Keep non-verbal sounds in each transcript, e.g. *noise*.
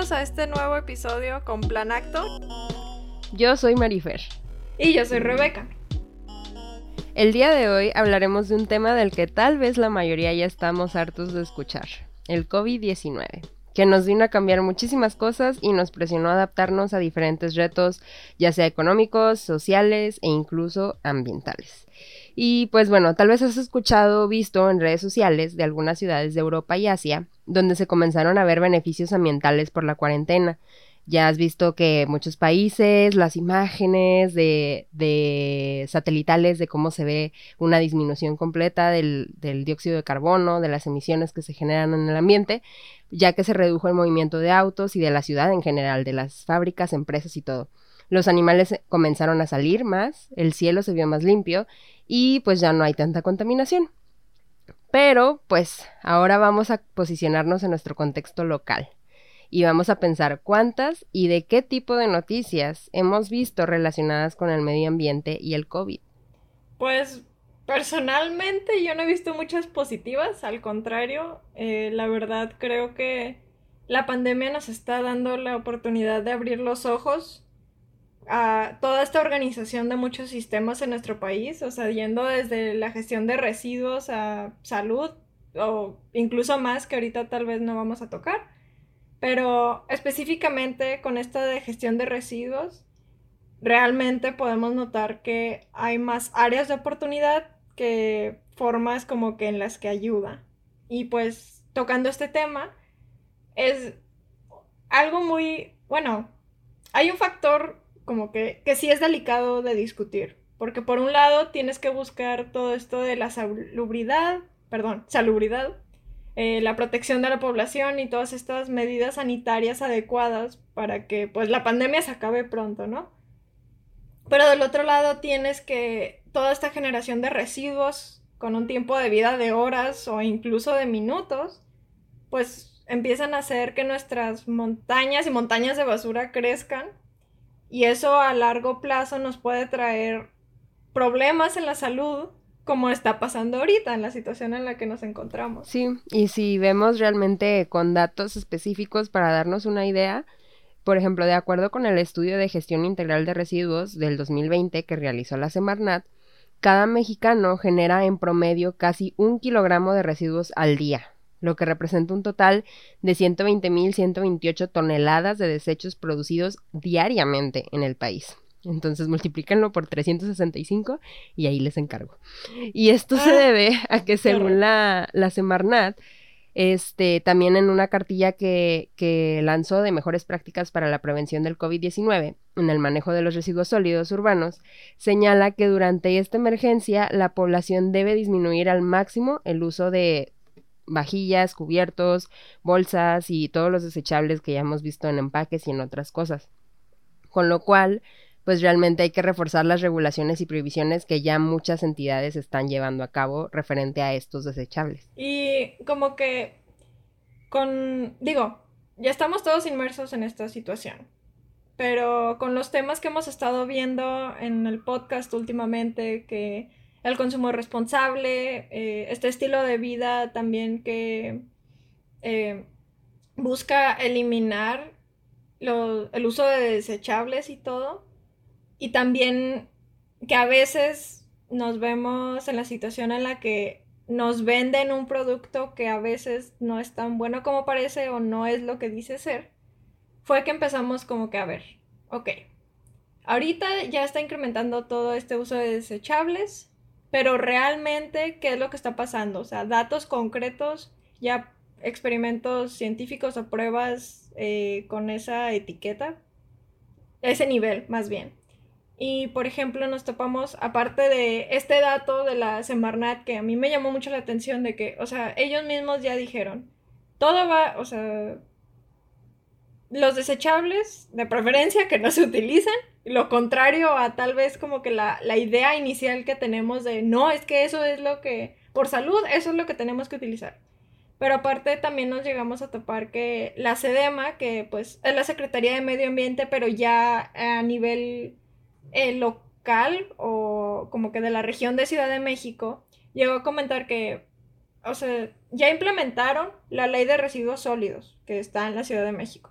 Bienvenidos a este nuevo episodio con Plan Acto. Yo soy Marifer. Y yo soy Rebeca. El día de hoy hablaremos de un tema del que tal vez la mayoría ya estamos hartos de escuchar, el COVID-19, que nos vino a cambiar muchísimas cosas y nos presionó a adaptarnos a diferentes retos, ya sea económicos, sociales e incluso ambientales. Y pues bueno, tal vez has escuchado o visto en redes sociales de algunas ciudades de Europa y Asia donde se comenzaron a ver beneficios ambientales por la cuarentena. Ya has visto que muchos países, las imágenes de, satelitales de cómo se ve una disminución completa del, del, dióxido de carbono, de las emisiones que se generan en el ambiente, ya que se redujo el movimiento de autos y de la ciudad en general, de las fábricas, empresas y todo. Los animales comenzaron a salir más, el cielo se vio más limpio y pues ya no hay tanta contaminación. Pero pues ahora vamos a posicionarnos en nuestro contexto local y vamos a pensar cuántas y de qué tipo de noticias hemos visto relacionadas con el medio ambiente y el COVID. Pues personalmente yo no he visto muchas positivas, al contrario, eh, la verdad creo que la pandemia nos está dando la oportunidad de abrir los ojos a toda esta organización de muchos sistemas en nuestro país, o sea, yendo desde la gestión de residuos a salud o incluso más que ahorita tal vez no vamos a tocar, pero específicamente con esta de gestión de residuos, realmente podemos notar que hay más áreas de oportunidad que formas como que en las que ayuda. Y pues tocando este tema, es algo muy, bueno, hay un factor como que, que sí es delicado de discutir. Porque por un lado tienes que buscar todo esto de la salubridad, perdón, salubridad, eh, la protección de la población y todas estas medidas sanitarias adecuadas para que pues la pandemia se acabe pronto, ¿no? Pero del otro lado tienes que toda esta generación de residuos con un tiempo de vida de horas o incluso de minutos, pues empiezan a hacer que nuestras montañas y montañas de basura crezcan y eso a largo plazo nos puede traer problemas en la salud como está pasando ahorita en la situación en la que nos encontramos. Sí, y si vemos realmente con datos específicos para darnos una idea, por ejemplo, de acuerdo con el estudio de gestión integral de residuos del 2020 que realizó la Semarnat, cada mexicano genera en promedio casi un kilogramo de residuos al día lo que representa un total de 120.128 toneladas de desechos producidos diariamente en el país. Entonces multiplícanlo por 365 y ahí les encargo. Y esto se ah, debe a que según la, la Semarnat, este, también en una cartilla que, que lanzó de mejores prácticas para la prevención del COVID-19 en el manejo de los residuos sólidos urbanos, señala que durante esta emergencia la población debe disminuir al máximo el uso de vajillas, cubiertos, bolsas y todos los desechables que ya hemos visto en empaques y en otras cosas. Con lo cual, pues realmente hay que reforzar las regulaciones y prohibiciones que ya muchas entidades están llevando a cabo referente a estos desechables. Y como que con, digo, ya estamos todos inmersos en esta situación, pero con los temas que hemos estado viendo en el podcast últimamente, que el consumo responsable, eh, este estilo de vida también que eh, busca eliminar el uso de desechables y todo. Y también que a veces nos vemos en la situación en la que nos venden un producto que a veces no es tan bueno como parece o no es lo que dice ser, fue que empezamos como que a ver, ok, ahorita ya está incrementando todo este uso de desechables, pero realmente, ¿qué es lo que está pasando? O sea, datos concretos, ya experimentos científicos o pruebas eh, con esa etiqueta, ese nivel más bien. Y por ejemplo, nos topamos, aparte de este dato de la Semarnat, que a mí me llamó mucho la atención de que, o sea, ellos mismos ya dijeron, todo va, o sea, los desechables, de preferencia que no se utilizan, lo contrario a tal vez como que la, idea inicial que tenemos de no, es que eso es lo que, por salud, eso es lo que tenemos que utilizar. Pero aparte también nos llegamos a topar que la SEDEMA, que pues es la Secretaría de Medio Ambiente, pero ya a nivel eh, local o como que de la región de Ciudad de México, llegó a comentar que o sea, ya implementaron la ley de residuos sólidos que está en la Ciudad de México.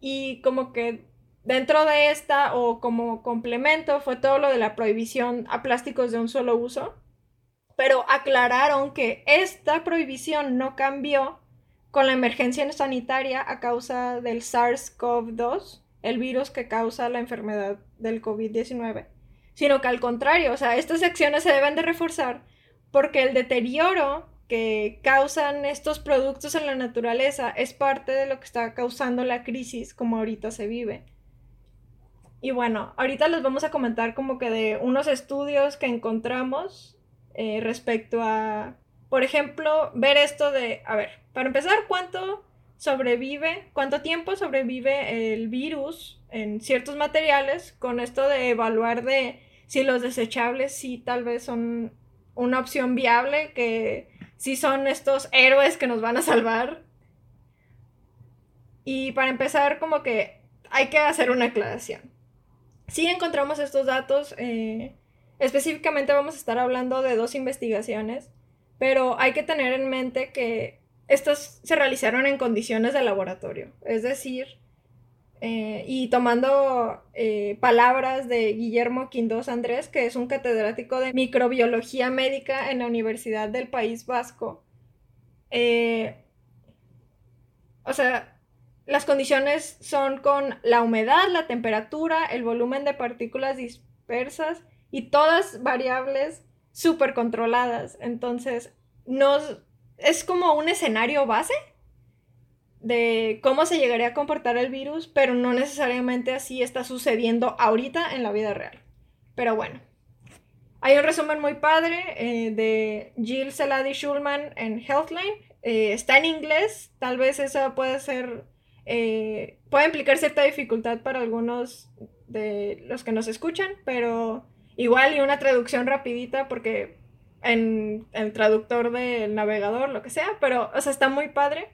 Y como que dentro de esta o como complemento fue todo lo de la prohibición a plásticos de un solo uso. Pero aclararon que esta prohibición no cambió con la emergencia sanitaria a causa del SARS-CoV-2, el virus que causa la enfermedad del COVID-19, sino que al contrario, o sea, estas acciones se deben de reforzar porque el deterioro que causan estos productos en la naturaleza es parte de lo que está causando la crisis como ahorita se vive. Y bueno, ahorita les vamos a comentar como que de unos estudios que encontramos eh, respecto a, por ejemplo, ver esto de, a ver, para empezar, ¿cuánto sobrevive, cuánto tiempo sobrevive el virus en ciertos materiales con esto de evaluar de si los desechables sí tal vez son una opción viable, que si son estos héroes que nos van a salvar. Y para empezar, como que hay que hacer una aclaración. Si encontramos estos datos, eh, específicamente vamos a estar hablando de dos investigaciones, pero hay que tener en mente que estas se realizaron en condiciones de laboratorio, es decir, eh, y tomando eh, palabras de Guillermo Quindós Andrés, que es un catedrático de microbiología médica en la Universidad del País Vasco. Eh, o sea, las condiciones son con la humedad, la temperatura, el volumen de partículas dispersas y todas variables súper controladas. Entonces, nos, es como un escenario base de cómo se llegaría a comportar el virus, pero no necesariamente así está sucediendo ahorita en la vida real. Pero bueno, hay un resumen muy padre eh, de Jill Saladi Schulman en Healthline. Eh, está en inglés, tal vez eso puede ser, eh, puede implicar cierta dificultad para algunos de los que nos escuchan, pero igual y una traducción rapidita porque en el traductor del navegador, lo que sea, pero, o sea, está muy padre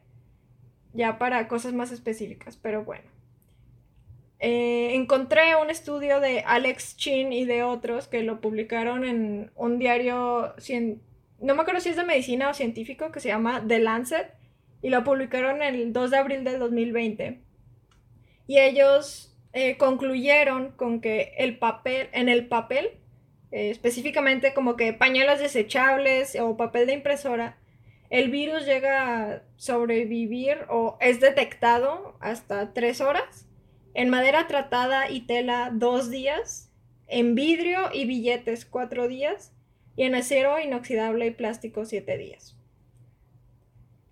ya para cosas más específicas, pero bueno. Eh, encontré un estudio de Alex Chin y de otros que lo publicaron en un diario, no me acuerdo si es de medicina o científico, que se llama The Lancet, y lo publicaron el 2 de abril del 2020. Y ellos eh, concluyeron con que el papel, en el papel, eh, específicamente como que pañuelos desechables o papel de impresora, el virus llega a sobrevivir o es detectado hasta tres horas, en madera tratada y tela dos días, en vidrio y billetes cuatro días, y en acero inoxidable y plástico siete días.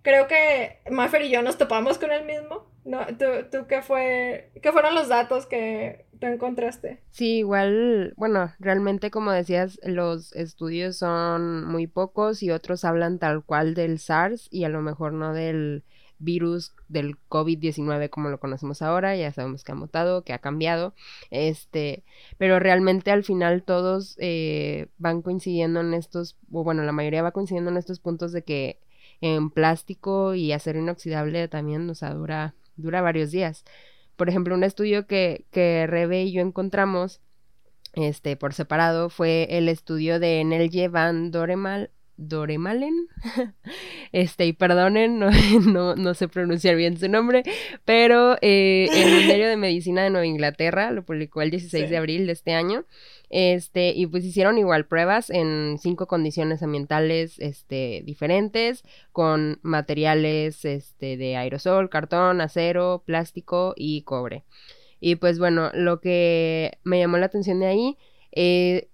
Creo que Maffer y yo nos topamos con el mismo. No, ¿tú, qué, fue, qué fueron los datos que tú encontraste? Sí, igual, bueno, realmente como decías, los estudios son muy pocos y otros hablan tal cual del SARS y a lo mejor no del virus del COVID-19 como lo conocemos ahora, ya sabemos que ha mutado, que ha cambiado, este, pero realmente al final todos eh, van coincidiendo en estos, o bueno, la mayoría va coincidiendo en estos puntos de que en plástico y acero inoxidable también, nos dura dura varios días. Por ejemplo, un estudio que, que Rebe y yo encontramos este, por separado fue el estudio de Nelje van Doremal, Doremalen. *laughs* este, y perdonen, *laughs* no, no, no, sé pronunciar bien su nombre, pero eh, el Ministerio de Medicina de Nueva Inglaterra lo publicó el 16 de abril de este año. Este, y pues hicieron igual pruebas en cinco condiciones ambientales este, diferentes, con materiales este, de aerosol, cartón, acero, plástico y cobre. Y pues bueno, lo que me llamó la atención de ahí, eh,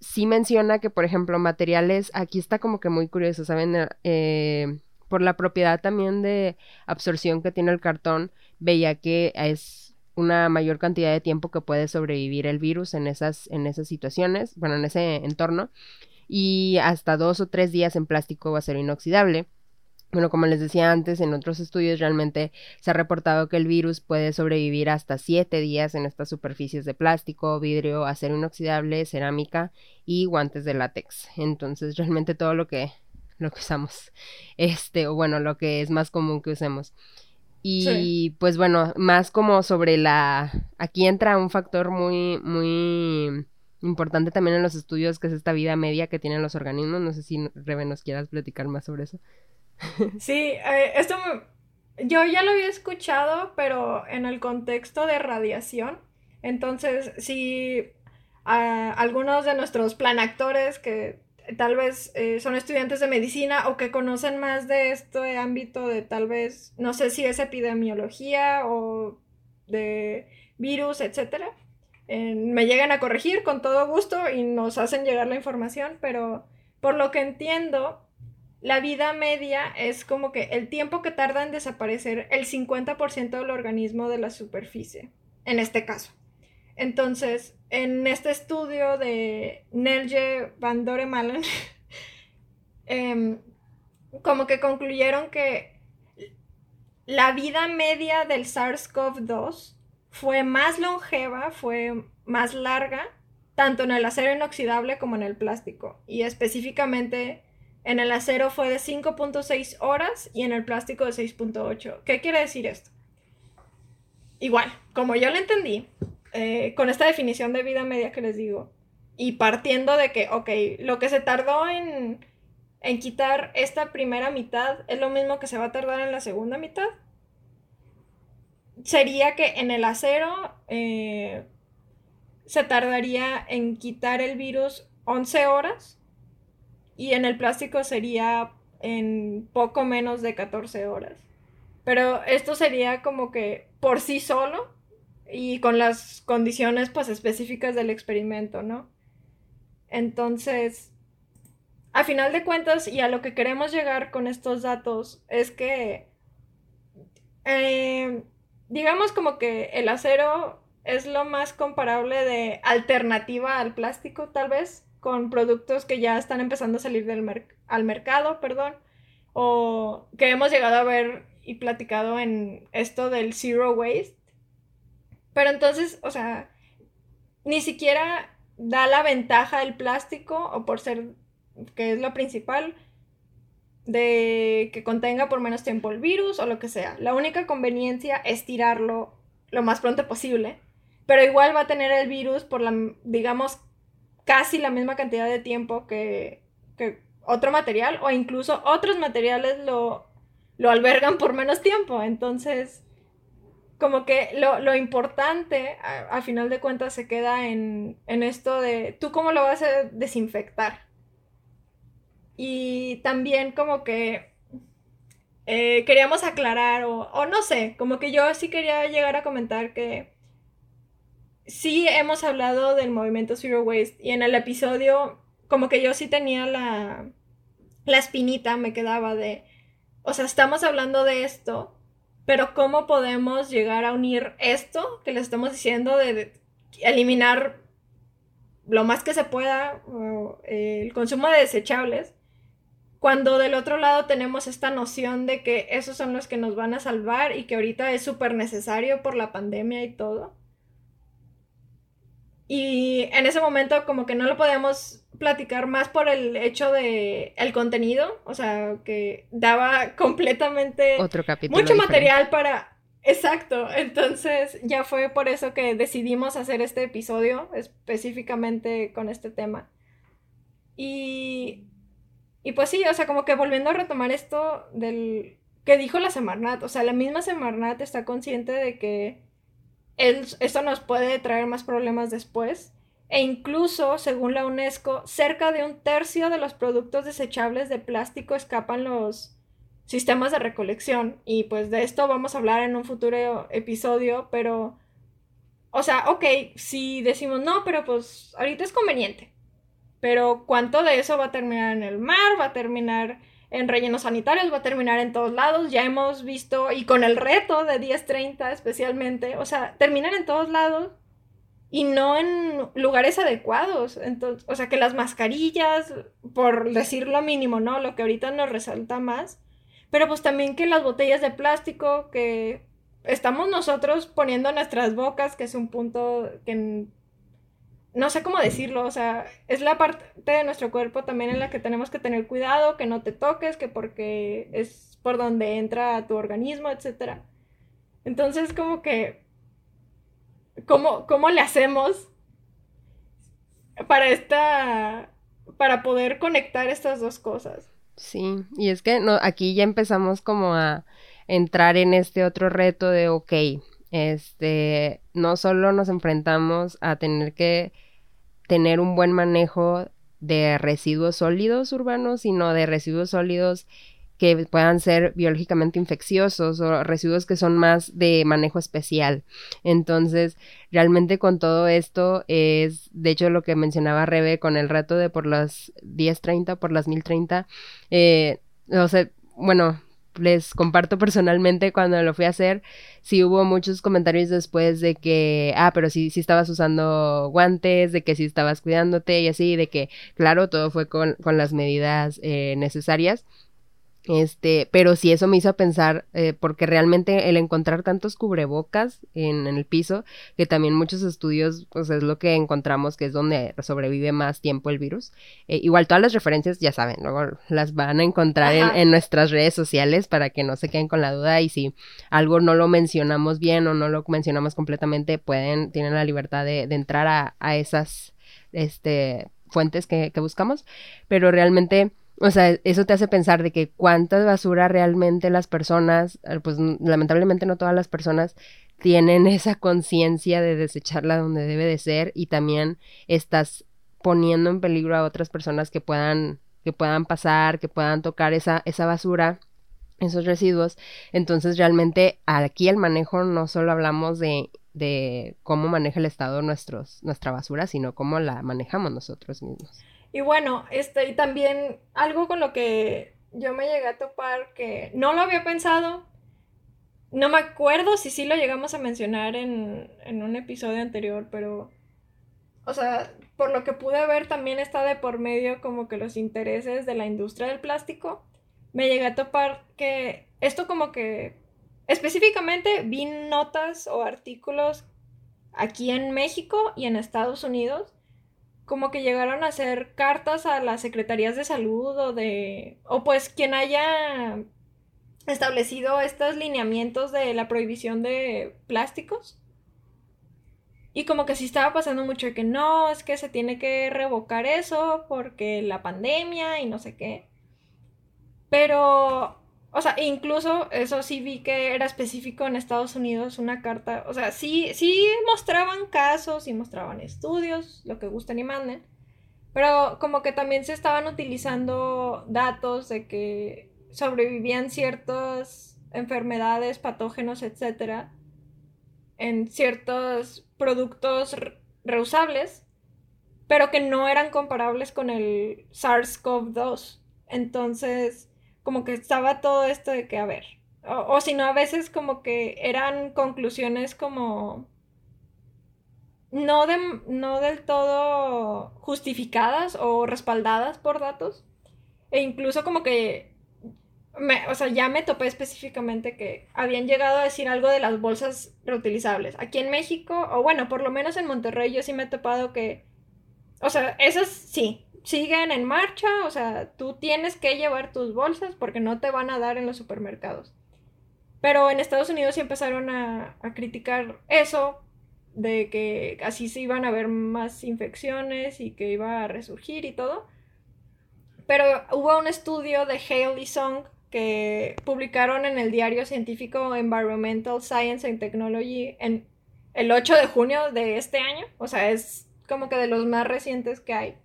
sí menciona que, por ejemplo, materiales, aquí está como que muy curioso, ¿saben? Eh, por la propiedad también de absorción que tiene el cartón, veía que es una mayor cantidad de tiempo que puede sobrevivir el virus en esas, en esas situaciones, bueno, en ese entorno, y hasta dos o tres días en plástico o acero inoxidable. Bueno, como les decía antes, en otros estudios realmente se ha reportado que el virus puede sobrevivir hasta siete días en estas superficies de plástico, vidrio, acero inoxidable, cerámica y guantes de látex. Entonces, realmente todo lo que, lo que usamos, este, o bueno, lo que es más común que usemos. Y pues bueno, más como sobre la... Aquí entra un factor muy, muy importante también en los estudios, que es esta vida media que tienen los organismos. No sé si, Rebe, nos quieras platicar más sobre eso. *laughs* Sí, eh, esto yo ya lo había escuchado, pero en el contexto de radiación. Entonces, si algunos de nuestros planactores que tal vez eh, son estudiantes de medicina o que conocen más de este ámbito de tal vez, no sé si es epidemiología o de virus, etcétera, me llegan a corregir con todo gusto y nos hacen llegar la información, pero por lo que entiendo, la vida media es como que el tiempo que tarda en desaparecer el 50% del organismo de la superficie, en este caso. Entonces, en este estudio de Nelje van Doremalen, *laughs* em, como que concluyeron que la vida media del SARS-CoV-2 fue más longeva, fue más larga, tanto en el acero inoxidable como en el plástico. Y específicamente en el acero fue de 5.6 horas y en el plástico de 6.8. ¿Qué quiere decir esto? Igual, como yo lo entendí, eh, con esta definición de vida media que les digo, y partiendo de que, ok, lo que se tardó en, en quitar esta primera mitad es lo mismo que se va a tardar en la segunda mitad, sería que en el acero eh, se tardaría en quitar el virus 11 horas y en el plástico sería en poco menos de 14 horas. Pero esto sería como que por sí solo y con las condiciones pues específicas del experimento, ¿no? Entonces, a final de cuentas y a lo que queremos llegar con estos datos es que eh, digamos como que el acero es lo más comparable de alternativa al plástico, tal vez, con productos que ya están empezando a salir del al mercado, perdón, o que hemos llegado a ver y platicado en esto del zero waste. Pero entonces, o sea, ni siquiera da la ventaja el plástico, o por ser que es lo principal, de que contenga por menos tiempo el virus o lo que sea. La única conveniencia es tirarlo lo más pronto posible, pero igual va a tener el virus por la, digamos, casi la misma cantidad de tiempo que, que otro material o incluso otros materiales lo, lo albergan por menos tiempo. Entonces, como que lo, lo importante, a, a, final de cuentas, se queda en, en esto de, ¿tú cómo lo vas a desinfectar? Y también como que eh, queríamos aclarar, o, no sé, como que yo sí quería llegar a comentar que sí hemos hablado del movimiento Zero Waste y en el episodio como que yo sí tenía la, la espinita, me quedaba de, o sea, estamos hablando de esto, pero ¿cómo podemos llegar a unir esto que les estamos diciendo de, eliminar lo más que se pueda el consumo de desechables cuando del otro lado tenemos esta noción de que esos son los que nos van a salvar y que ahorita es súper necesario por la pandemia y todo. Y en ese momento como que no lo podíamos platicar más por el hecho de el contenido, o sea, que daba *laughs* completamente Otro capítulo mucho material para Exacto, entonces ya fue por eso que decidimos hacer este episodio específicamente con este tema. Y y pues sí, o sea, como que volviendo a retomar esto del que dijo la Semarnat, o sea, la misma Semarnat está consciente de que esto nos puede traer más problemas después. E incluso, según la UNESCO, cerca de un tercio de los productos desechables de plástico escapan los sistemas de recolección. Y pues de esto vamos a hablar en un futuro episodio, pero... O sea, ok, si decimos no, pero pues ahorita es conveniente. Pero ¿cuánto de eso va a terminar en el mar? ¿Va a terminar en rellenos sanitarios? ¿Va a terminar en todos lados? Ya hemos visto, y con el reto de 10-30 especialmente, o sea, terminan en todos lados y no en lugares adecuados. Entonces, o sea, que las mascarillas, por decir lo mínimo, ¿no? Lo que ahorita nos resalta más. Pero pues también que las botellas de plástico que estamos nosotros poniendo en nuestras bocas, que es un punto que no sé cómo decirlo, o sea, es la parte de nuestro cuerpo también en la que tenemos que tener cuidado, que no te toques, que porque es por donde entra tu organismo, etc. Entonces, como que, ¿cómo, cómo le hacemos para esta, para poder conectar estas dos cosas. Sí, y es que no, aquí ya empezamos como a entrar en este otro reto de, ok, este, no solo nos enfrentamos a tener que tener un buen manejo de residuos sólidos urbanos, sino de residuos sólidos que puedan ser biológicamente infecciosos o residuos que son más de manejo especial. Entonces, realmente con todo esto es, de hecho, lo que mencionaba Rebe con el reto de por las 10.30, por las 1030, eh, o sea, bueno, les comparto personalmente cuando lo fui a hacer, sí hubo muchos comentarios después de que, ah, pero sí, sí estabas usando guantes, de que sí estabas cuidándote y así, de que, claro, todo fue con, con las medidas eh, necesarias. Este, pero sí eso me hizo pensar, eh, porque realmente el encontrar tantos cubrebocas en, el piso, que también muchos estudios, pues es lo que encontramos que es donde sobrevive más tiempo el virus. Eh, igual todas las referencias, ya saben, luego las van a encontrar en, nuestras redes sociales para que no se queden con la duda y si algo no lo mencionamos bien o no lo mencionamos completamente, pueden, tienen la libertad de, entrar a, a, esas, este, fuentes que, que buscamos, pero realmente o sea, eso te hace pensar de que cuánta basura realmente las personas, eh, pues lamentablemente no todas las personas tienen *laughs* esa conciencia de desecharla donde debe de ser y también estás poniendo en peligro a otras personas que puedan que puedan pasar, que puedan tocar esa esa basura, esos residuos. Entonces, realmente aquí el manejo no solo hablamos de de cómo maneja el Estado nuestros, nuestra basura, sino cómo la manejamos nosotros mismos. Y bueno, este, y también algo con lo que yo me llegué a topar que no lo había pensado. No me acuerdo si sí lo llegamos a mencionar en, en un episodio anterior, pero. O sea, por lo que pude ver, también está de por medio como que los intereses de la industria del plástico. Me llegué a topar que esto como que específicamente vi notas o artículos aquí en México y en Estados Unidos como que llegaron a hacer cartas a las secretarías de salud o de, o pues quien haya establecido estos lineamientos de la prohibición de plásticos. Y como que sí estaba pasando mucho de que no, es que se tiene que revocar eso porque la pandemia y no sé qué. Pero o sea, incluso eso sí vi que era específico en Estados Unidos una carta. O sea, sí, sí mostraban casos y mostraban estudios, lo que gusten y manden. Pero como que también se estaban utilizando datos de que sobrevivían ciertas enfermedades, patógenos, etcétera, en ciertos productos reusables, pero que no eran comparables con el SARS-CoV-2. Entonces, como que estaba todo esto de que, a ver, o, si no, a veces como que eran conclusiones como no, de, no del todo justificadas o respaldadas por datos. E incluso como que, me, o sea, ya me topé específicamente que habían llegado a decir algo de las bolsas reutilizables. Aquí en México, o bueno, por lo menos en Monterrey yo sí me he topado que, o sea, esas sí, siguen en marcha, o sea, tú tienes que llevar tus bolsas porque no te van a dar en los supermercados. Pero en Estados Unidos sí empezaron a, criticar eso, de que así se iban a ver más infecciones y que iba a resurgir y todo. Pero hubo un estudio de Hale y Song que publicaron en el diario científico Environmental Science and Technology en el 8 de junio de este año. O sea, es como que de los más recientes que hay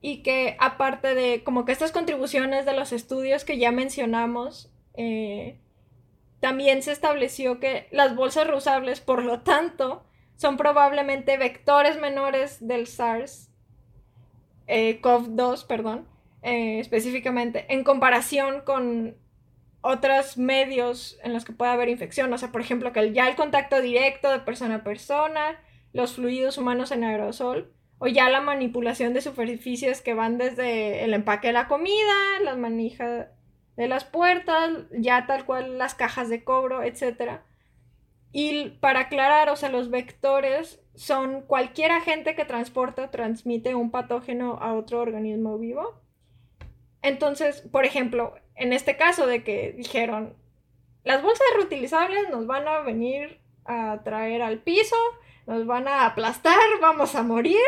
y que aparte de como que estas contribuciones de los estudios que ya mencionamos, eh, también se estableció que las bolsas reusables, por lo tanto, son probablemente vectores menores del SARS, eh, CoV-2, perdón, eh, específicamente, en comparación con otros medios en los que puede haber infección. O sea, por ejemplo, que ya el contacto directo de persona a persona, los fluidos humanos en aerosol, o ya la manipulación de superficies que van desde el empaque de la comida, las manijas de las puertas, ya tal cual las cajas de cobro, etc. Y para aclarar, o sea, los vectores son cualquier agente que transporta o transmite un patógeno a otro organismo vivo. Entonces, por ejemplo, en este caso de que dijeron, las bolsas reutilizables nos van a venir a traer al piso, nos van a aplastar, vamos a morir,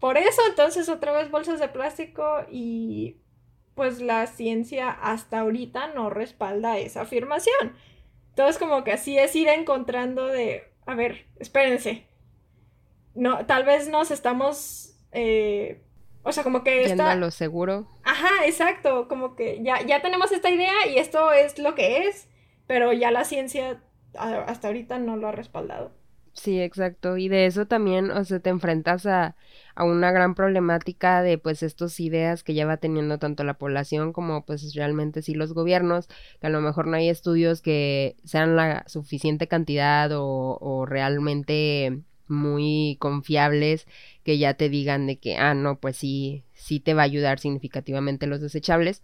por eso entonces otra vez bolsas de plástico y pues la ciencia hasta ahorita no respalda esa afirmación. Entonces como que así es ir encontrando de, a ver, espérense. No, tal vez nos estamos, eh, o sea, como que... Yendo a lo seguro. Ajá, exacto, como que ya, ya tenemos esta idea y esto es lo que es, pero ya la ciencia hasta ahorita no lo ha respaldado. Sí, exacto. Y de eso también, o sea, te enfrentas a, a una gran problemática de pues estas ideas que ya va teniendo tanto la población como pues realmente sí los gobiernos, que a lo mejor no hay estudios que sean la suficiente cantidad o, o realmente muy confiables que ya te digan de que, ah, no, pues sí, sí te va a ayudar significativamente los desechables.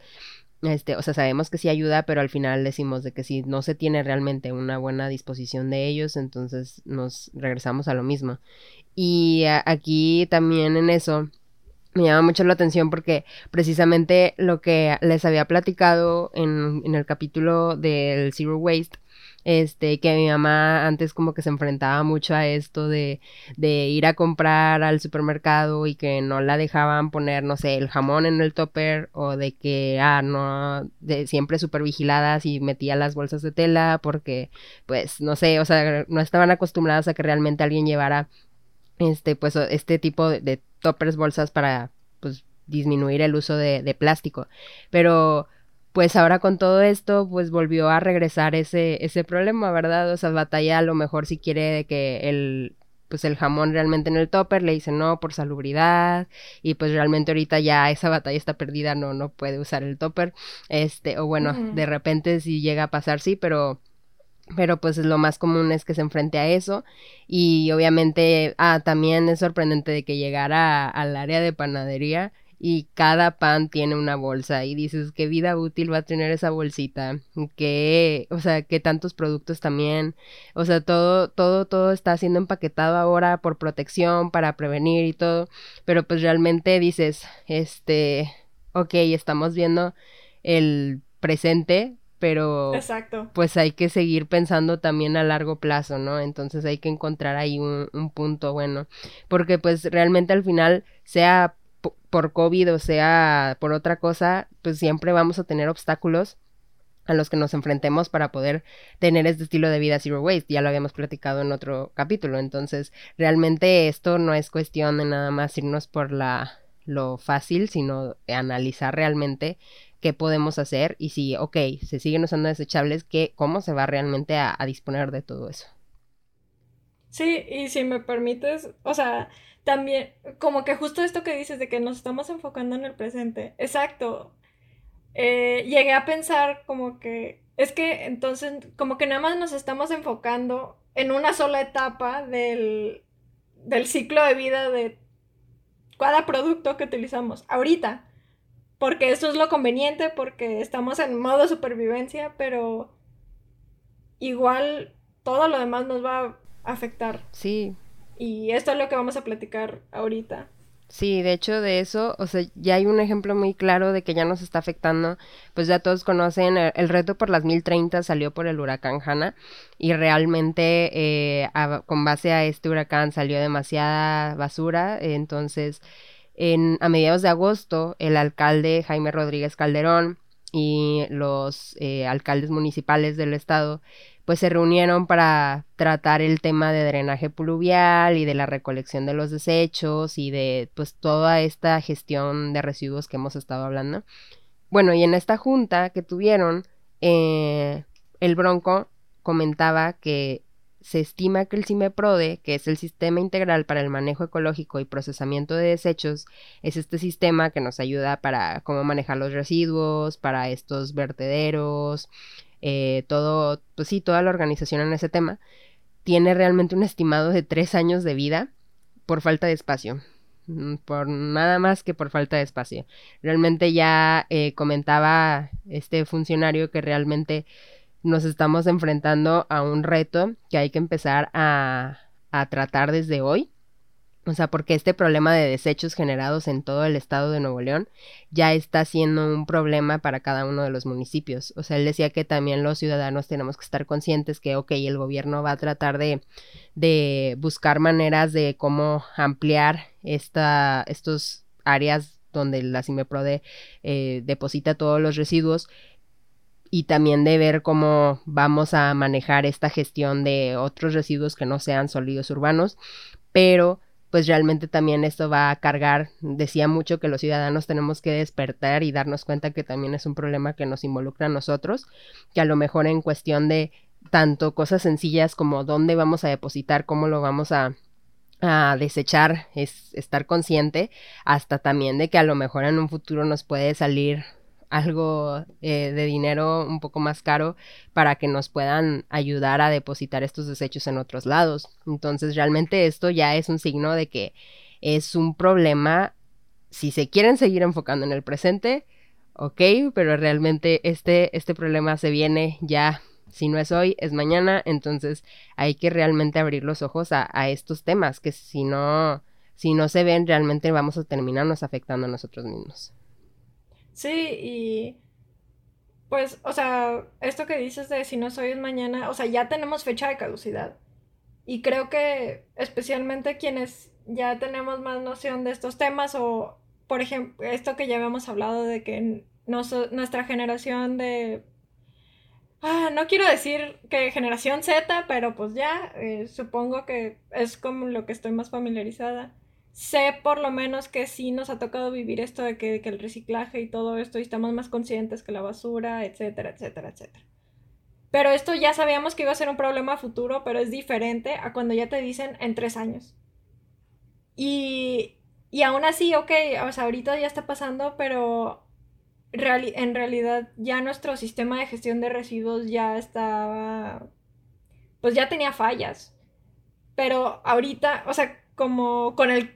Este, o sea, sabemos que sí ayuda, pero al final decimos de que si no se tiene realmente una buena disposición de ellos, entonces nos regresamos a lo mismo. Y aquí también en eso me llama mucho la atención porque precisamente lo que les había platicado en, en el capítulo del Zero Waste este, que mi mamá antes como que se enfrentaba mucho a esto de, ir a comprar al supermercado y que no la dejaban poner, no sé, el jamón en el topper o de que, ah, no, de, siempre súper vigiladas y metía las bolsas de tela porque, pues, no sé, o sea, no estaban acostumbradas a que realmente alguien llevara, este, pues, este tipo de, toppers, bolsas para, pues, disminuir el uso de plástico. Pero pues ahora con todo esto, pues volvió a regresar ese, ese problema, ¿verdad? O sea, batalla a lo mejor si quiere que el, pues el jamón realmente en el topper, le dicen no por salubridad y pues realmente ahorita ya esa batalla está perdida, no, no puede usar el topper, este, o bueno, de repente si llega a pasar, sí, pero pero pues lo más común es que se enfrente a eso y obviamente, ah, también es sorprendente de que llegara al área de panadería y cada pan tiene una bolsa y dices qué vida útil va a tener esa bolsita, que, o sea, que tantos productos también, o sea, todo, todo, todo está siendo empaquetado ahora por protección, para prevenir y todo, pero pues realmente dices, este, ok, estamos viendo el presente, pero Exacto. pues hay que seguir pensando también a largo plazo, ¿no? Entonces hay que encontrar ahí un, un punto bueno, porque pues realmente al final sea por COVID o sea por otra cosa, pues siempre vamos a tener obstáculos a los que nos enfrentemos para poder tener este estilo de vida zero waste. Ya lo habíamos platicado en otro capítulo. Entonces, realmente esto no es cuestión de nada más irnos por la lo fácil, sino analizar realmente qué podemos hacer y si, ok, se siguen usando desechables, ¿qué, ¿cómo se va realmente a disponer de todo eso? Sí, y si me permites, o sea, también, como que justo esto que dices de que nos estamos enfocando en el presente. Exacto. Eh, llegué a pensar como que, es que entonces, como que nada más nos estamos enfocando en una sola etapa del, del ciclo de vida de cada producto que utilizamos ahorita. Porque eso es lo conveniente, porque estamos en modo supervivencia, pero igual todo lo demás nos va a afectar. Sí, y esto es lo que vamos a platicar ahorita. Sí, de hecho de eso, o sea, ya hay un ejemplo muy claro de que ya nos está afectando, pues ya todos conocen, el, reto por las 1030 salió por el huracán Hanna y realmente eh, con base a este huracán salió demasiada basura, entonces en, a mediados de agosto el alcalde Jaime Rodríguez Calderón y los eh, alcaldes municipales del estado pues se reunieron para tratar el tema de drenaje pluvial y de la recolección de los desechos y de pues toda esta gestión de residuos que hemos estado hablando. Bueno, y en esta junta que tuvieron, eh, el Bronco comentaba que se estima que el CIMEPRODE, que es el Sistema Integral para el Manejo Ecológico y Procesamiento de Desechos, es este sistema que nos ayuda para cómo manejar los residuos, para estos vertederos, eh, todo, pues sí, toda la organización en ese tema, tiene realmente un estimado de tres años de vida por falta de espacio. Mm, por nada más que por falta de espacio. Realmente ya eh, comentaba este funcionario que realmente nos estamos enfrentando a un reto que hay que empezar a, a tratar desde hoy O sea, porque este problema de desechos generados en todo el estado de Nuevo León ya está siendo un problema para cada uno de los municipios. O sea, él decía que también los ciudadanos tenemos que estar conscientes que, ok, el gobierno va a tratar de, de buscar maneras de cómo ampliar esta, estos áreas donde la CIMEPRODE eh, deposita todos los residuos y también de ver cómo vamos a manejar esta gestión de otros residuos que no sean sólidos urbanos, pero pues realmente también esto va a cargar, decía mucho que los ciudadanos tenemos que despertar y darnos cuenta que también es un problema que nos involucra a nosotros, que a lo mejor en cuestión de tanto cosas sencillas como dónde vamos a depositar, cómo lo vamos a, a desechar, es estar consciente, hasta también de que a lo mejor en un futuro nos puede salir algo eh, de dinero un poco más caro para que nos puedan ayudar a depositar estos desechos en otros lados. Entonces realmente esto ya es un signo de que es un problema si se quieren seguir enfocando en el presente, ok, pero realmente este, este problema se viene ya, si no es hoy, es mañana, entonces hay que realmente abrir los ojos a, a estos temas, que si no, si no se ven, realmente vamos a terminarnos afectando a nosotros mismos. Sí, y pues, o sea, esto que dices de si no soy es mañana, o sea, ya tenemos fecha de caducidad. Y creo que especialmente quienes ya tenemos más noción de estos temas o, por ejemplo, esto que ya habíamos hablado de que nuestra generación de... Ah, no quiero decir que generación Z, pero pues ya, eh, supongo que es como lo que estoy más familiarizada sé por lo menos que sí nos ha tocado vivir esto de que, el reciclaje y todo esto y estamos más conscientes que la basura, etcétera, etcétera, etcétera. Pero esto ya sabíamos que iba a ser un problema futuro, pero es diferente a cuando ya te dicen en tres años. Y, y aún así, ok, o sea, ahorita ya está pasando, pero en realidad ya nuestro sistema de gestión de residuos ya estaba, pues ya tenía fallas. Pero ahorita, o sea, como con el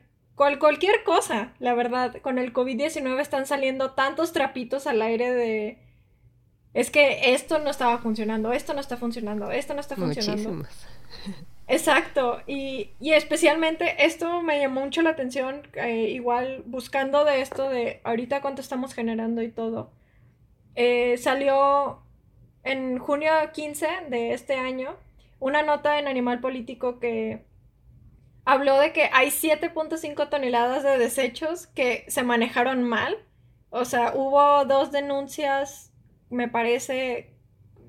cualquier cosa, la verdad. Con el COVID-19 están saliendo tantos trapitos al aire de... Es que esto no estaba funcionando, esto no está funcionando, esto no está funcionando. Exacto, y, especialmente esto me llamó mucho la atención, eh, igual buscando de esto de ahorita cuánto estamos generando y todo. Eh, salió en junio 15 de este año una nota en Animal Político que habló de que hay 7.5 toneladas de desechos que se manejaron mal. O sea, hubo dos denuncias, me parece,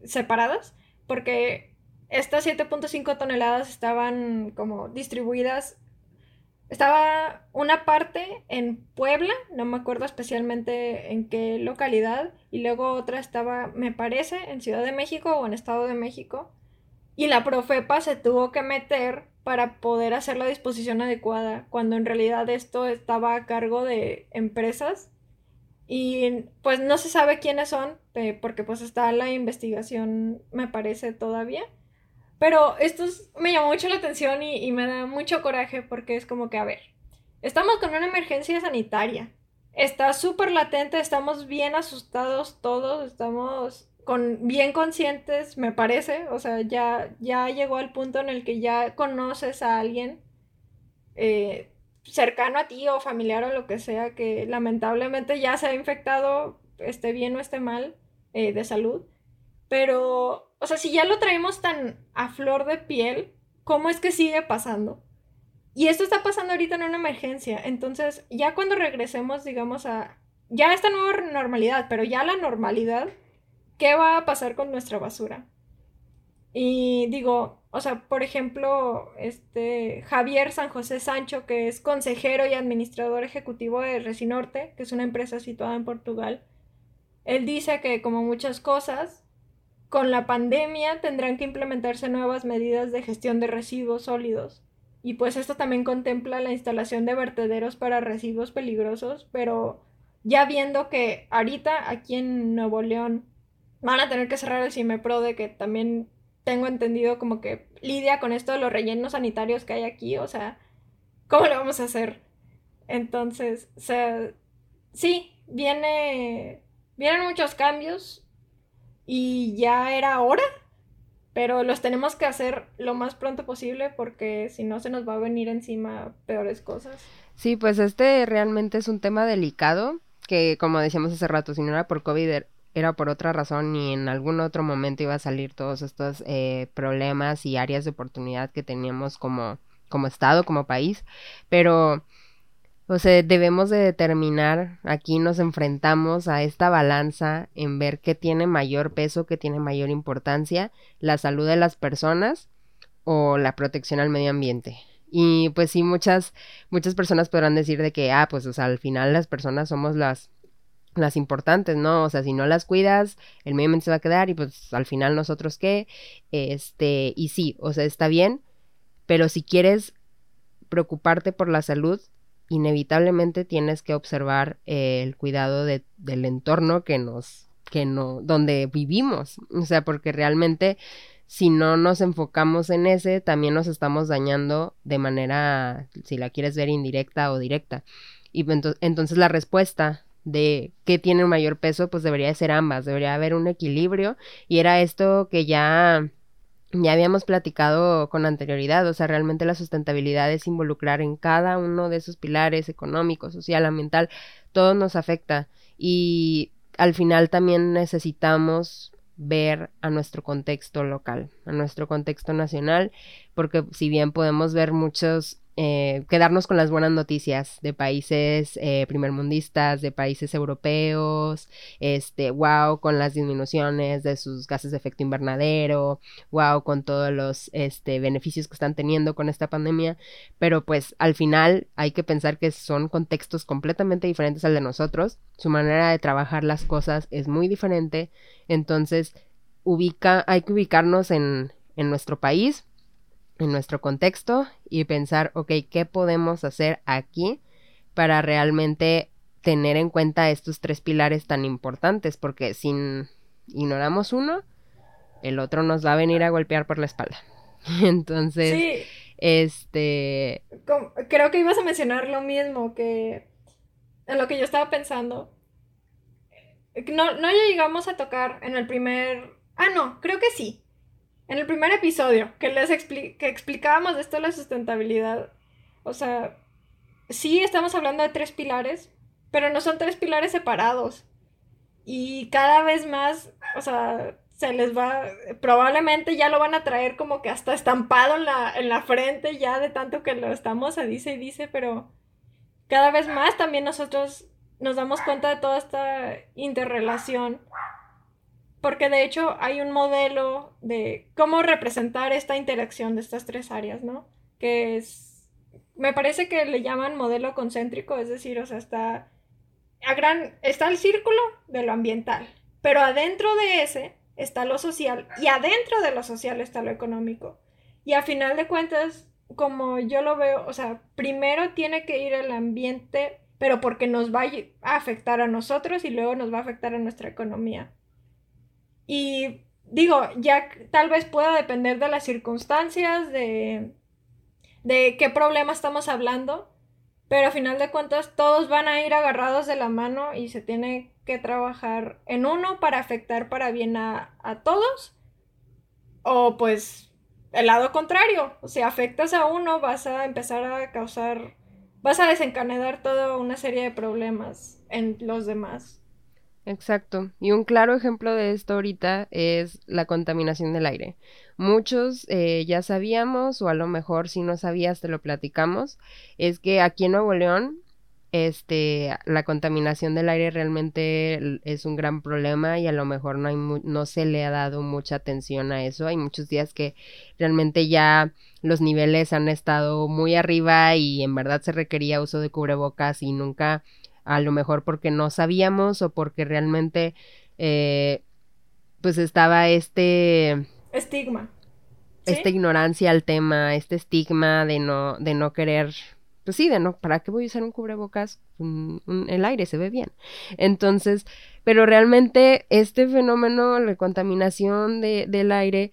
separadas, porque estas 7.5 toneladas estaban como distribuidas. Estaba una parte en Puebla, no me acuerdo especialmente en qué localidad, y luego otra estaba, me parece, en Ciudad de México o en Estado de México. Y la Profepa se tuvo que meter para poder hacer la disposición adecuada, cuando en realidad esto estaba a cargo de empresas y pues no se sabe quiénes son, eh, porque pues está la investigación, me parece todavía. Pero esto me llamó mucho la atención y, y me da mucho coraje porque es como que, a ver, estamos con una emergencia sanitaria, está súper latente, estamos bien asustados todos, estamos con, bien conscientes, me parece, o sea, ya, ya llegó al punto en el que ya conoces a alguien eh, cercano a ti o familiar o lo que sea que lamentablemente ya se ha infectado, esté bien o esté mal, eh, de salud. Pero, o sea, si ya lo traemos tan a flor de piel, ¿cómo es que sigue pasando? Y esto está pasando ahorita en una emergencia. Entonces, ya cuando regresemos, digamos, a ya esta nueva normalidad, pero ya la normalidad, ¿qué va a pasar con nuestra basura? Y digo, o sea, por ejemplo, este Javier San José Sancho, que es consejero y administrador ejecutivo de Resinorte, que es una empresa situada en Portugal, él dice que como muchas cosas, con la pandemia tendrán que implementarse nuevas medidas de gestión de residuos sólidos. Y pues esto también contempla la instalación de vertederos para residuos peligrosos, pero ya viendo que ahorita aquí en Nuevo León van a tener que cerrar el CIMEPRO de que también tengo entendido como que lidia con esto de los rellenos sanitarios que hay aquí, o sea, ¿cómo lo vamos a hacer? Entonces, o sea, sí, viene, vienen muchos cambios y ya era hora, pero los tenemos que hacer lo más pronto posible porque si no se nos va a venir encima peores cosas. Sí, pues este realmente es un tema delicado que como decíamos hace rato, si no era por COVID er, era por otra razón y en algún otro momento iba a salir todos estos eh, problemas y áreas de oportunidad que teníamos como, como Estado, como país, pero o sea, debemos de determinar, aquí nos enfrentamos a esta balanza en ver qué tiene mayor peso, qué tiene mayor importancia, la salud de las personas o la protección al medio ambiente. Y pues sí, muchas, muchas personas podrán decir de que, ah, pues, al final las personas somos las, las importantes, ¿no? O sea, si no las cuidas, el medio ambiente se va a quedar y pues al final nosotros qué, este, y sí, o sea, está bien, pero si quieres preocuparte por la salud, inevitablemente tienes que observar el cuidado de, del entorno que nos, que no, donde vivimos. O sea, porque realmente si no nos enfocamos en ese, también nos estamos dañando de manera, si la quieres ver indirecta o directa. Y entonces la respuesta de qué tiene un mayor peso, pues debería ser ambas, debería haber un equilibrio y era esto que ya ya habíamos platicado con anterioridad, o sea, realmente la sustentabilidad es involucrar en cada uno de esos pilares económico, social, ambiental, todo nos afecta y al final también necesitamos ver a nuestro contexto local, a nuestro contexto nacional, porque si bien podemos ver muchos eh, quedarnos con las buenas noticias de países eh, primermundistas, de países europeos, este, wow, con las disminuciones de sus gases de efecto invernadero, wow, con todos los este, beneficios que están teniendo con esta pandemia, pero pues al final hay que pensar que son contextos completamente diferentes al de nosotros, su manera de trabajar las cosas es muy diferente, entonces ubica, hay que ubicarnos en, en nuestro país, en nuestro contexto y pensar, ok, ¿qué podemos hacer aquí para realmente tener en cuenta estos tres pilares tan importantes? Porque si ignoramos uno, el otro nos va a venir a golpear por la espalda. *laughs* Entonces, este... creo que ibas a mencionar lo mismo que en lo que yo estaba pensando. No, no llegamos a tocar en el primer... Ah, no, creo que sí. En el primer episodio que les que explicábamos esto de la sustentabilidad, o sea, sí estamos hablando de tres pilares, pero no son tres pilares separados. Y cada vez más, o sea, se les va, probablemente ya lo van a traer como que hasta estampado en la, en la frente ya de tanto que lo estamos a dice y dice, pero cada vez más también nosotros nos damos cuenta de toda esta interrelación porque de hecho hay un modelo de cómo representar esta interacción de estas tres áreas, ¿no? Que es, me parece que le llaman modelo concéntrico, es decir, o sea, está, a gran, está el círculo de lo ambiental, pero adentro de ese está lo social y adentro de lo social está lo económico. Y a final de cuentas, como yo lo veo, o sea, primero tiene que ir el ambiente, pero porque nos va a afectar a nosotros y luego nos va a afectar a nuestra economía. Y digo, ya tal vez pueda depender de las circunstancias, de, de qué problema estamos hablando, pero a final de cuentas todos van a ir agarrados de la mano y se tiene que trabajar en uno para afectar para bien a, a todos. O pues el lado contrario, si afectas a uno vas a empezar a causar, vas a desencadenar toda una serie de problemas en los demás. Exacto. Y un claro ejemplo de esto ahorita es la contaminación del aire. Muchos eh, ya sabíamos, o a lo mejor si no sabías te lo platicamos, es que aquí en Nuevo León, este, la contaminación del aire realmente es un gran problema y a lo mejor no, hay no se le ha dado mucha atención a eso. Hay muchos días que realmente ya los niveles han estado muy arriba y en verdad se requería uso de cubrebocas y nunca a lo mejor porque no sabíamos o porque realmente eh, pues estaba este estigma. esta ignorancia al tema este estigma de no de no querer pues sí de no para qué voy a usar un cubrebocas el aire se ve bien. Entonces pero realmente este fenómeno la contaminación de, del aire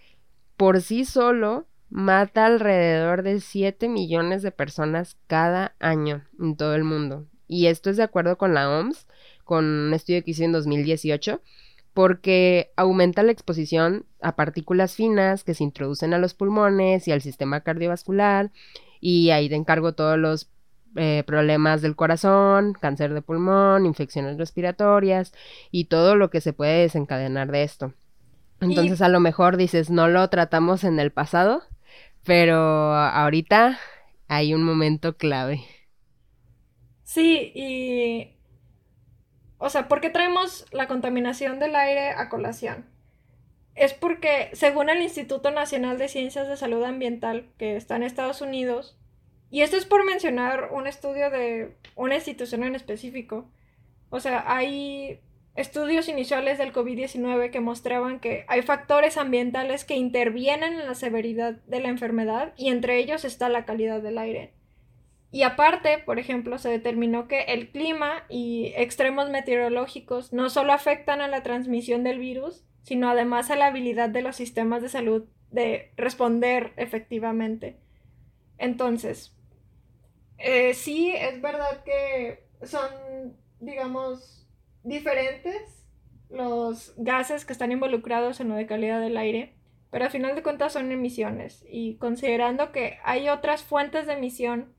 por sí solo mata alrededor de 7 millones de personas cada año en todo el mundo y esto es de acuerdo con la OMS, con un estudio que hizo en 2018, porque aumenta la exposición a partículas finas que se introducen a los pulmones y al sistema cardiovascular y ahí te encargo todos los eh, problemas del corazón, cáncer de pulmón, infecciones respiratorias y todo lo que se puede desencadenar de esto. Entonces a lo mejor dices, no lo tratamos en el pasado, pero ahorita hay un momento clave. Sí, y o sea, ¿por qué traemos la contaminación del aire a colación? Es porque, según el Instituto Nacional de Ciencias de Salud Ambiental, que está en Estados Unidos, y esto es por mencionar un estudio de una institución en específico, o sea, hay estudios iniciales del COVID-19 que mostraban que hay factores ambientales que intervienen en la severidad de la enfermedad y entre ellos está la calidad del aire. Y aparte, por ejemplo, se determinó que el clima y extremos meteorológicos no solo afectan a la transmisión del virus, sino además a la habilidad de los sistemas de salud de responder efectivamente. Entonces, eh, sí, es verdad que son, digamos, diferentes los gases que están involucrados en lo de calidad del aire, pero al final de cuentas son emisiones y considerando que hay otras fuentes de emisión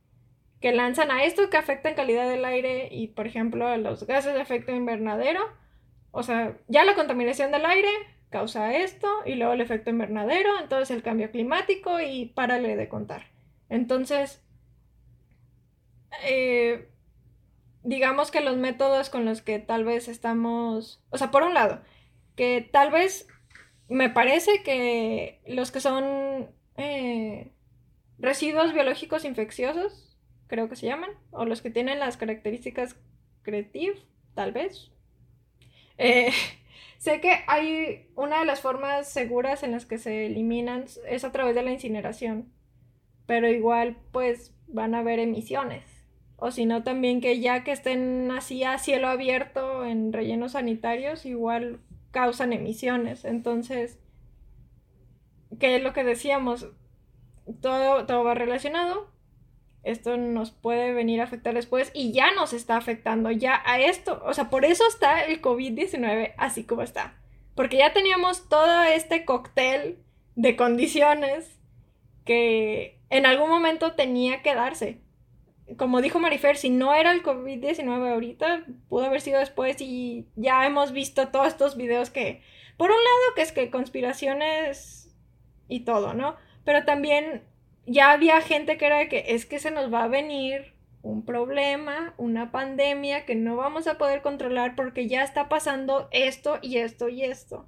que lanzan a esto que afecta en calidad del aire y, por ejemplo, a los gases de efecto invernadero. O sea, ya la contaminación del aire causa esto y luego el efecto invernadero, entonces el cambio climático y párale de contar. Entonces, eh, digamos que los métodos con los que tal vez estamos, o sea, por un lado, que tal vez me parece que los que son eh, residuos biológicos infecciosos, creo que se llaman, o los que tienen las características creative, tal vez. Eh, *laughs* sé que hay una de las formas seguras en las que se eliminan es a través de la incineración, pero igual pues van a haber emisiones. O si no, también que ya que estén así a cielo abierto en rellenos sanitarios, igual causan emisiones. Entonces, ¿qué es lo que decíamos? Todo, todo va relacionado esto nos puede venir a afectar después y ya nos está afectando ya a esto. O sea, por eso está el COVID-19 así como está. Porque ya teníamos todo este cóctel de condiciones que en algún momento tenía que darse. Como dijo Marifer, si no era el COVID-19 ahorita, pudo haber sido después y ya hemos visto todos estos videos que, por un lado, que es que conspiraciones y todo, ¿no? Pero también ya había gente que era de que es que se nos va a venir un problema, una pandemia que no vamos a poder controlar porque ya está pasando esto y esto y esto.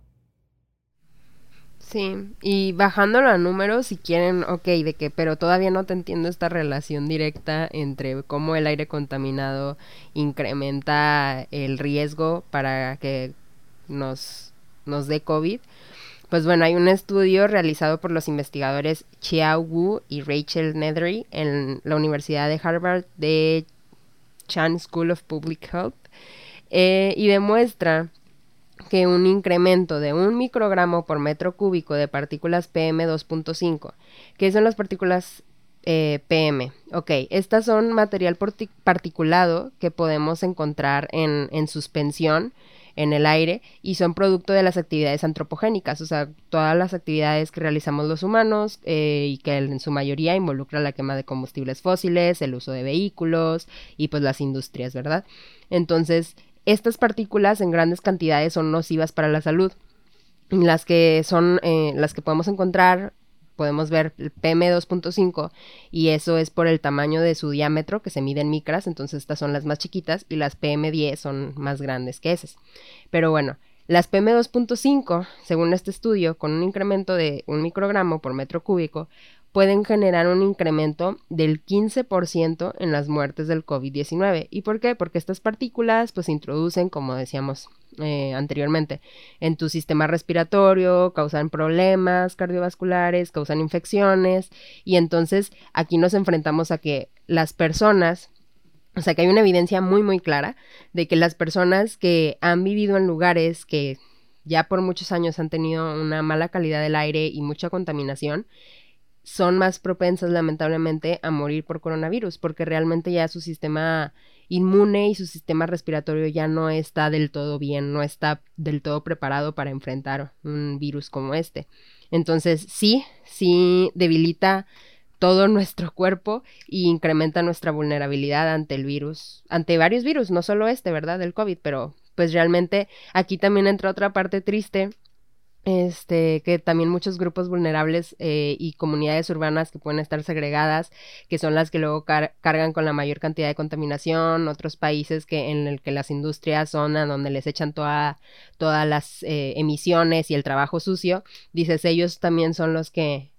Sí, y bajándolo a números, si quieren, ok, de que, pero todavía no te entiendo esta relación directa entre cómo el aire contaminado incrementa el riesgo para que nos, nos dé COVID. Pues bueno, hay un estudio realizado por los investigadores Chiao Wu y Rachel Nedry en la Universidad de Harvard de Chan School of Public Health eh, y demuestra que un incremento de un microgramo por metro cúbico de partículas PM2.5, que son las partículas eh, PM. Ok, estas son material particulado que podemos encontrar en, en suspensión en el aire y son producto de las actividades antropogénicas, o sea, todas las actividades que realizamos los humanos eh, y que en su mayoría involucra la quema de combustibles fósiles, el uso de vehículos y pues las industrias, ¿verdad? Entonces, estas partículas en grandes cantidades son nocivas para la salud. Las que son, eh, las que podemos encontrar podemos ver el PM2.5 y eso es por el tamaño de su diámetro que se mide en micras, entonces estas son las más chiquitas y las PM10 son más grandes que esas. Pero bueno, las PM2.5, según este estudio, con un incremento de un microgramo por metro cúbico, pueden generar un incremento del 15% en las muertes del COVID-19. ¿Y por qué? Porque estas partículas pues introducen, como decíamos eh, anteriormente, en tu sistema respiratorio, causan problemas cardiovasculares, causan infecciones y entonces aquí nos enfrentamos a que las personas o sea que hay una evidencia muy muy clara de que las personas que han vivido en lugares que ya por muchos años han tenido una mala calidad del aire y mucha contaminación, son más propensas lamentablemente a morir por coronavirus, porque realmente ya su sistema inmune y su sistema respiratorio ya no está del todo bien, no está del todo preparado para enfrentar un virus como este. Entonces, sí, sí debilita todo nuestro cuerpo y incrementa nuestra vulnerabilidad ante el virus, ante varios virus, no solo este, ¿verdad? Del COVID, pero pues realmente aquí también entra otra parte triste este, que también muchos grupos vulnerables eh, y comunidades urbanas que pueden estar segregadas, que son las que luego cargan con la mayor cantidad de contaminación, otros países que en el que las industrias son a donde les echan toda, todas las eh, emisiones y el trabajo sucio, dices, ellos también son los que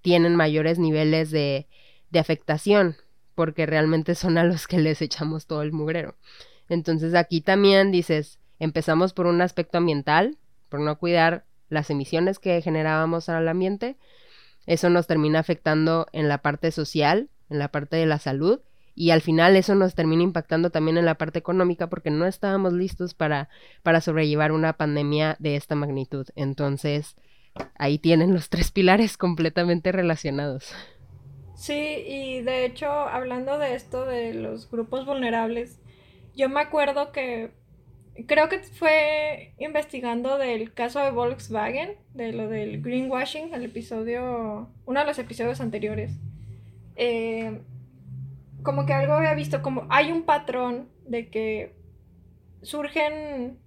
tienen mayores niveles de, de afectación, porque realmente son a los que les echamos todo el mugrero. Entonces aquí también dices, empezamos por un aspecto ambiental, por no cuidar las emisiones que generábamos al ambiente, eso nos termina afectando en la parte social, en la parte de la salud, y al final eso nos termina impactando también en la parte económica porque no estábamos listos para, para sobrellevar una pandemia de esta magnitud. Entonces, ahí tienen los tres pilares completamente relacionados. Sí, y de hecho, hablando de esto de los grupos vulnerables, yo me acuerdo que creo que fue investigando del caso de Volkswagen, de lo del greenwashing, el episodio, uno de los episodios anteriores. Eh, como que algo había visto, como hay un patrón de que surgen...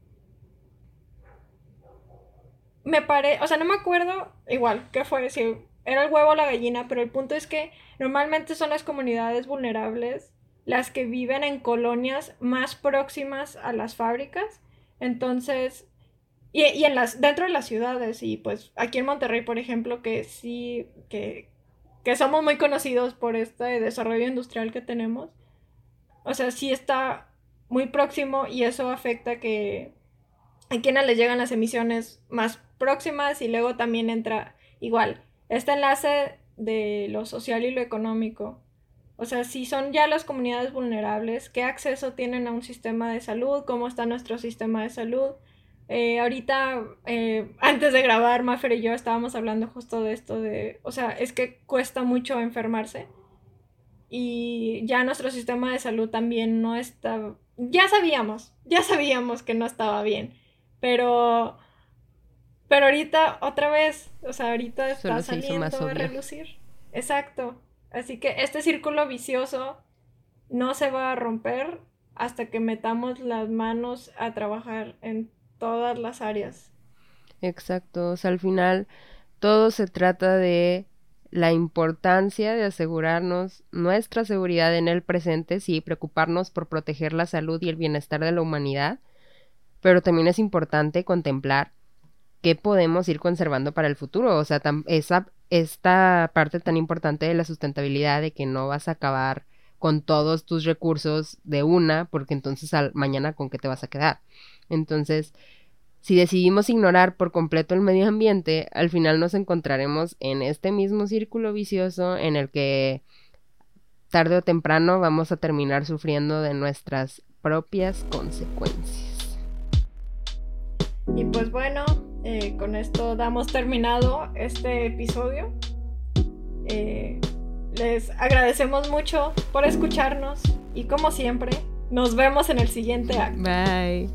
Me parece, o sea, no me acuerdo igual qué fue, si era el huevo o la gallina, pero el punto es que normalmente son las comunidades vulnerables las que viven en colonias más próximas a las fábricas. Entonces, y, en las, dentro de las ciudades, y pues aquí en Monterrey, por ejemplo, que sí, que, que somos muy conocidos por este desarrollo industrial que tenemos. O sea, sí está muy próximo y eso afecta que a quienes les llegan las emisiones más próximas y luego también entra igual este enlace de lo social y lo económico o sea, si son ya las comunidades vulnerables, ¿qué acceso tienen a un sistema de salud? ¿Cómo está nuestro sistema de salud? Eh, ahorita, eh, antes de grabar, Maffer y yo estábamos hablando justo de esto de, o sea, es que cuesta mucho enfermarse y ya nuestro sistema de salud también no está, ya sabíamos, ya sabíamos que no estaba bien, pero, pero ahorita otra vez, o sea, ahorita está saliendo a relucir. Exacto. Así que este círculo vicioso no se va a romper hasta que metamos las manos a trabajar en todas las áreas. Exacto, o sea, al final todo se trata de la importancia de asegurarnos nuestra seguridad en el presente, sí, preocuparnos por proteger la salud y el bienestar de la humanidad, pero también es importante contemplar qué podemos ir conservando para el futuro, o sea, esa esta parte tan importante de la sustentabilidad de que no vas a acabar con todos tus recursos de una, porque entonces al, mañana con qué te vas a quedar. Entonces, si decidimos ignorar por completo el medio ambiente, al final nos encontraremos en este mismo círculo vicioso en el que tarde o temprano vamos a terminar sufriendo de nuestras propias consecuencias. Y pues bueno, eh, con esto damos terminado este episodio. Eh, les agradecemos mucho por escucharnos y como siempre, nos vemos en el siguiente acto. Bye.